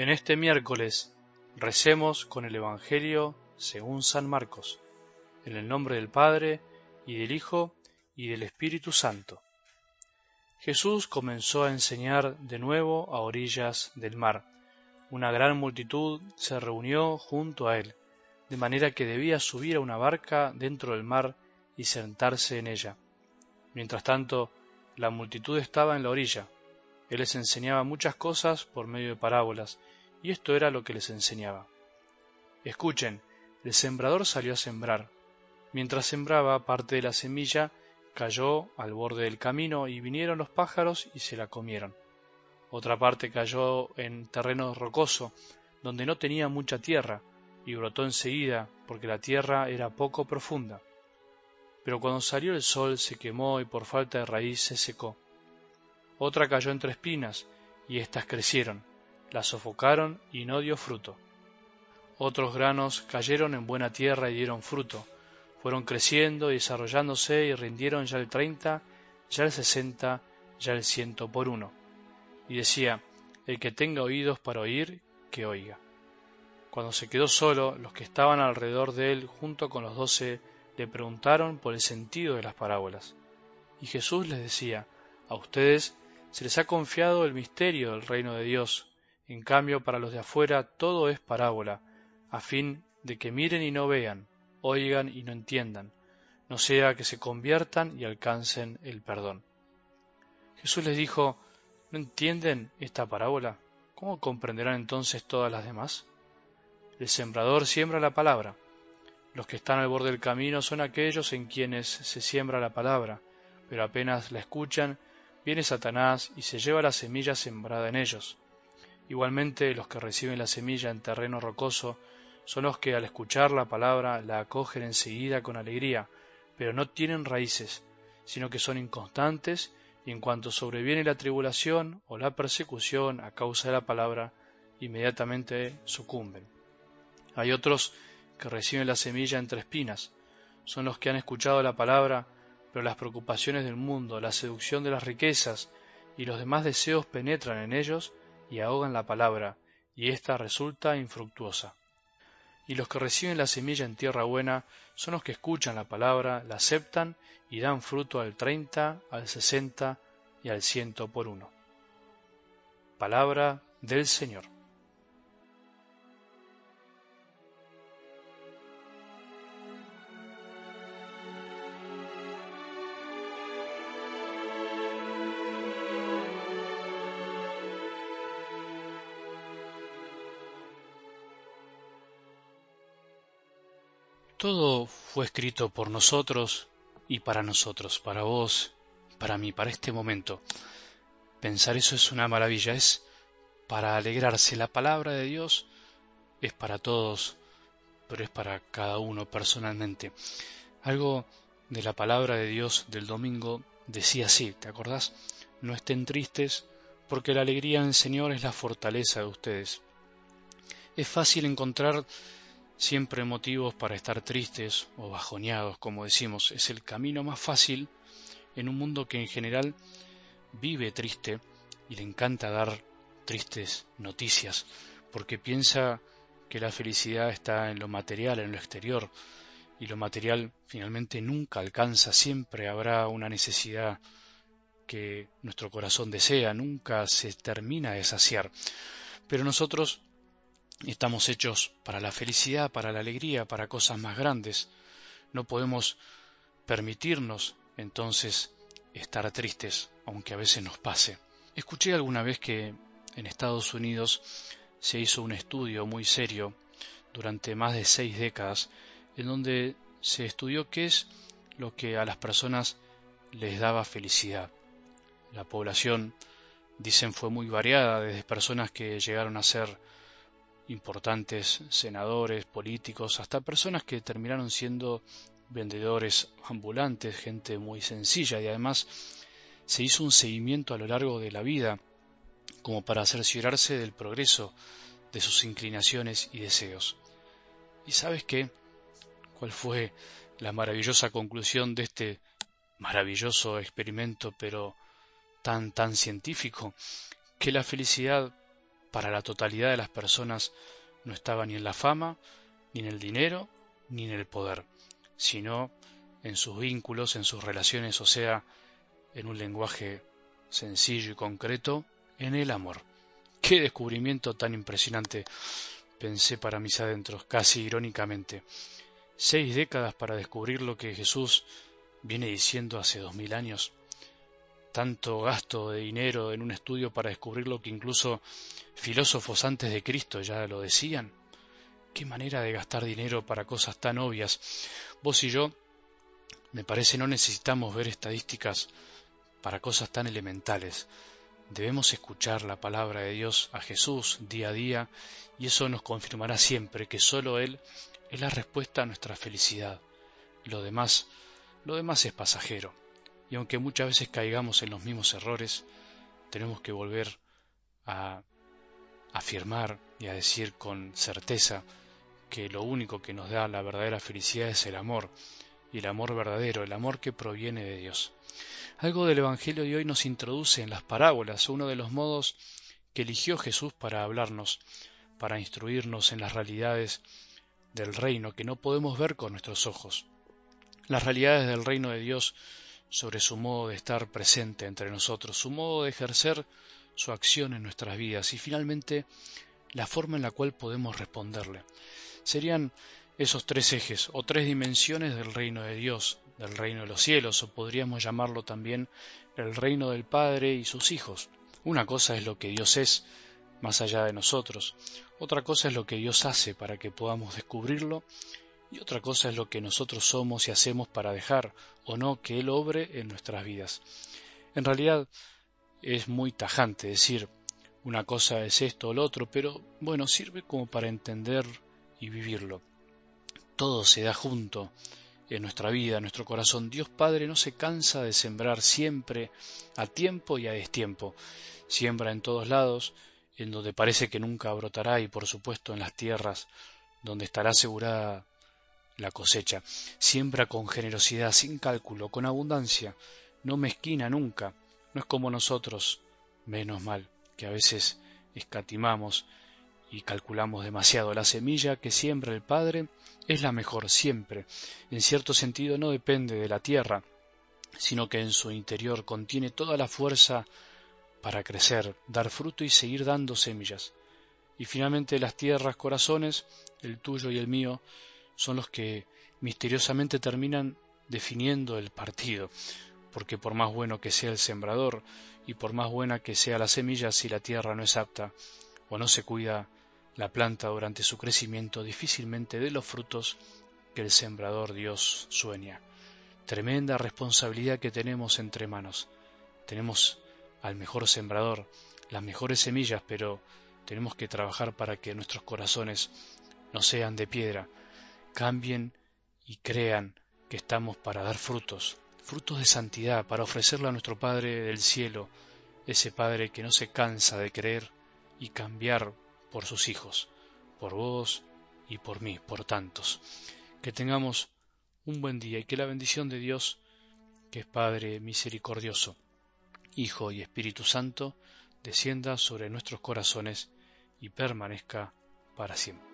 En este miércoles recemos con el Evangelio según San Marcos, en el nombre del Padre, y del Hijo, y del Espíritu Santo. Jesús comenzó a enseñar de nuevo a orillas del mar. Una gran multitud se reunió junto a él, de manera que debía subir a una barca dentro del mar y sentarse en ella. Mientras tanto, la multitud estaba en la orilla. Él les enseñaba muchas cosas por medio de parábolas, y esto era lo que les enseñaba. Escuchen, el sembrador salió a sembrar. Mientras sembraba, parte de la semilla cayó al borde del camino y vinieron los pájaros y se la comieron. Otra parte cayó en terreno rocoso, donde no tenía mucha tierra, y brotó enseguida, porque la tierra era poco profunda. Pero cuando salió el sol se quemó y por falta de raíz se secó. Otra cayó entre espinas, y éstas crecieron, la sofocaron y no dio fruto. Otros granos cayeron en buena tierra y dieron fruto, fueron creciendo y desarrollándose y rindieron ya el treinta, ya el sesenta, ya el ciento por uno. Y decía, el que tenga oídos para oír, que oiga. Cuando se quedó solo, los que estaban alrededor de él, junto con los doce, le preguntaron por el sentido de las parábolas. Y Jesús les decía, a ustedes se les ha confiado el misterio del reino de Dios, en cambio para los de afuera todo es parábola, a fin de que miren y no vean, oigan y no entiendan, no sea que se conviertan y alcancen el perdón. Jesús les dijo, ¿no entienden esta parábola? ¿Cómo comprenderán entonces todas las demás? El sembrador siembra la palabra. Los que están al borde del camino son aquellos en quienes se siembra la palabra, pero apenas la escuchan, viene Satanás y se lleva la semilla sembrada en ellos. Igualmente los que reciben la semilla en terreno rocoso son los que al escuchar la palabra la acogen enseguida con alegría, pero no tienen raíces, sino que son inconstantes y en cuanto sobreviene la tribulación o la persecución a causa de la palabra, inmediatamente sucumben. Hay otros que reciben la semilla entre espinas, son los que han escuchado la palabra, pero las preocupaciones del mundo, la seducción de las riquezas y los demás deseos penetran en ellos y ahogan la palabra, y ésta resulta infructuosa y los que reciben la semilla en tierra buena son los que escuchan la palabra, la aceptan y dan fruto al treinta, al sesenta y al ciento por uno. Palabra del Señor. Todo fue escrito por nosotros y para nosotros, para vos, para mí, para este momento. Pensar eso es una maravilla, es para alegrarse. La palabra de Dios es para todos, pero es para cada uno personalmente. Algo de la palabra de Dios del domingo decía así, ¿te acordás? No estén tristes, porque la alegría en el Señor es la fortaleza de ustedes. Es fácil encontrar siempre motivos para estar tristes o bajoneados, como decimos. Es el camino más fácil en un mundo que en general vive triste y le encanta dar tristes noticias, porque piensa que la felicidad está en lo material, en lo exterior, y lo material finalmente nunca alcanza, siempre habrá una necesidad que nuestro corazón desea, nunca se termina de saciar. Pero nosotros Estamos hechos para la felicidad, para la alegría, para cosas más grandes. No podemos permitirnos entonces estar tristes, aunque a veces nos pase. Escuché alguna vez que en Estados Unidos se hizo un estudio muy serio durante más de seis décadas en donde se estudió qué es lo que a las personas les daba felicidad. La población, dicen, fue muy variada, desde personas que llegaron a ser importantes senadores, políticos, hasta personas que terminaron siendo vendedores ambulantes, gente muy sencilla y además se hizo un seguimiento a lo largo de la vida como para cerciorarse del progreso de sus inclinaciones y deseos. ¿Y sabes qué? ¿Cuál fue la maravillosa conclusión de este maravilloso experimento pero tan tan científico? Que la felicidad para la totalidad de las personas no estaba ni en la fama, ni en el dinero, ni en el poder, sino en sus vínculos, en sus relaciones, o sea, en un lenguaje sencillo y concreto, en el amor. Qué descubrimiento tan impresionante, pensé para mis adentros, casi irónicamente. Seis décadas para descubrir lo que Jesús viene diciendo hace dos mil años. Tanto gasto de dinero en un estudio para descubrir lo que incluso filósofos antes de Cristo ya lo decían. Qué manera de gastar dinero para cosas tan obvias. Vos y yo, me parece, no necesitamos ver estadísticas para cosas tan elementales. Debemos escuchar la palabra de Dios a Jesús día a día y eso nos confirmará siempre que solo Él es la respuesta a nuestra felicidad. Lo demás, lo demás es pasajero. Y aunque muchas veces caigamos en los mismos errores, tenemos que volver a afirmar y a decir con certeza que lo único que nos da la verdadera felicidad es el amor, y el amor verdadero, el amor que proviene de Dios. Algo del Evangelio de hoy nos introduce en las parábolas, uno de los modos que eligió Jesús para hablarnos, para instruirnos en las realidades del reino que no podemos ver con nuestros ojos, las realidades del reino de Dios sobre su modo de estar presente entre nosotros, su modo de ejercer su acción en nuestras vidas y finalmente la forma en la cual podemos responderle. Serían esos tres ejes o tres dimensiones del reino de Dios, del reino de los cielos, o podríamos llamarlo también el reino del Padre y sus hijos. Una cosa es lo que Dios es, más allá de nosotros, otra cosa es lo que Dios hace para que podamos descubrirlo, y otra cosa es lo que nosotros somos y hacemos para dejar o no que Él obre en nuestras vidas. En realidad es muy tajante decir una cosa es esto o lo otro, pero bueno, sirve como para entender y vivirlo. Todo se da junto en nuestra vida, en nuestro corazón. Dios Padre no se cansa de sembrar siempre a tiempo y a destiempo. Siembra en todos lados, en donde parece que nunca brotará y por supuesto en las tierras donde estará asegurada la cosecha. Siembra con generosidad, sin cálculo, con abundancia. No mezquina nunca. No es como nosotros, menos mal, que a veces escatimamos y calculamos demasiado. La semilla que siembra el Padre es la mejor siempre. En cierto sentido no depende de la tierra, sino que en su interior contiene toda la fuerza para crecer, dar fruto y seguir dando semillas. Y finalmente las tierras, corazones, el tuyo y el mío, son los que misteriosamente terminan definiendo el partido, porque por más bueno que sea el sembrador y por más buena que sea la semilla, si la tierra no es apta o no se cuida la planta durante su crecimiento, difícilmente de los frutos que el sembrador Dios sueña. Tremenda responsabilidad que tenemos entre manos. Tenemos al mejor sembrador, las mejores semillas, pero tenemos que trabajar para que nuestros corazones no sean de piedra, cambien y crean que estamos para dar frutos, frutos de santidad, para ofrecerle a nuestro Padre del cielo, ese Padre que no se cansa de creer y cambiar por sus hijos, por vos y por mí, por tantos. Que tengamos un buen día y que la bendición de Dios, que es Padre misericordioso, Hijo y Espíritu Santo, descienda sobre nuestros corazones y permanezca para siempre.